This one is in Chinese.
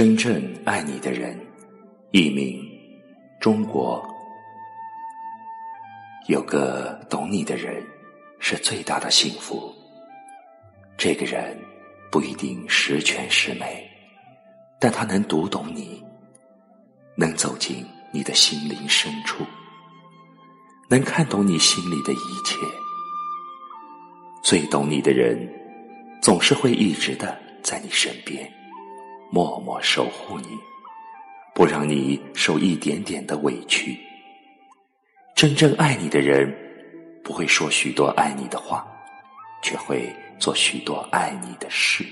真正爱你的人，一名中国。有个懂你的人，是最大的幸福。这个人不一定十全十美，但他能读懂你，能走进你的心灵深处，能看懂你心里的一切。最懂你的人，总是会一直的在你身边。默默守护你，不让你受一点点的委屈。真正爱你的人，不会说许多爱你的话，却会做许多爱你的事。